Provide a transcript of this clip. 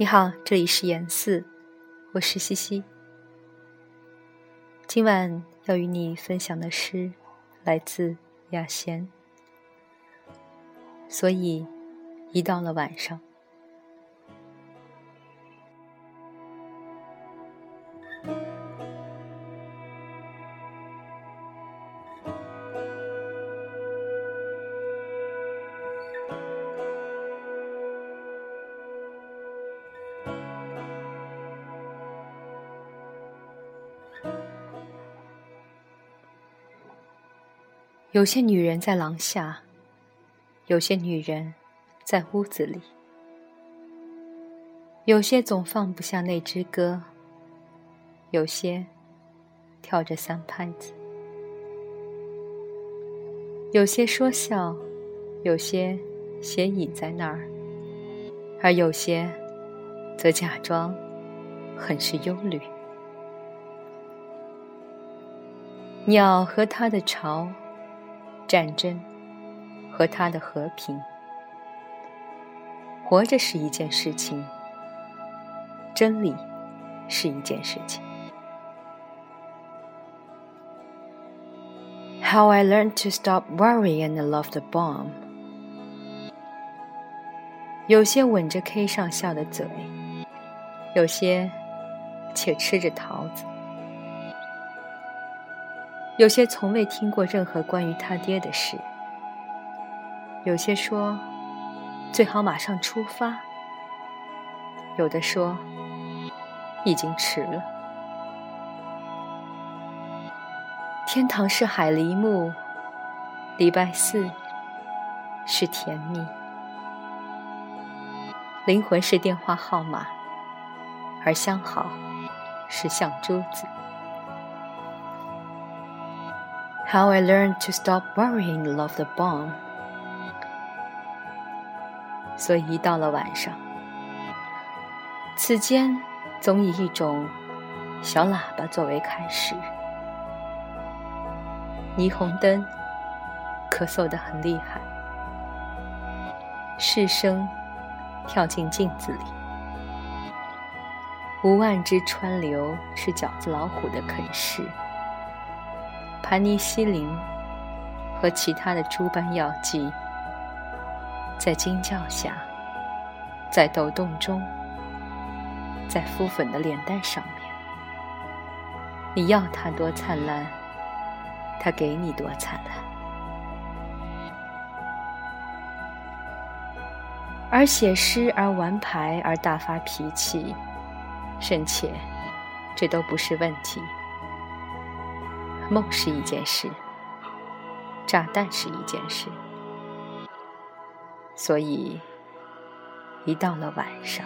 你好，这里是言四，我是西西。今晚要与你分享的诗来自雅贤，所以一到了晚上。有些女人在廊下，有些女人在屋子里，有些总放不下那支歌，有些跳着三拍子，有些说笑，有些斜倚在那儿，而有些则假装很是忧虑。鸟和它的巢。战争和他的和平，活着是一件事情，真理是一件事情。How I learned to stop worrying and love the bomb。有些吻着 K 上校的嘴，有些且吃着桃子。有些从未听过任何关于他爹的事，有些说最好马上出发，有的说已经迟了。天堂是海梨木，礼拜四是甜蜜，灵魂是电话号码，而相好是像珠子。How I learned to stop worrying, love the bomb。所以一到了晚上，此间总以一种小喇叭作为开始，霓虹灯咳嗽得很厉害，试声跳进镜子里，无万只川流是饺子老虎的啃食。盘尼西林和其他的诸般药剂，在惊叫下，在抖动中，在敷粉的脸蛋上面，你要它多灿烂，它给你多灿烂。而写诗，而玩牌，而大发脾气，甚且，这都不是问题。梦是一件事，炸弹是一件事，所以一到了晚上。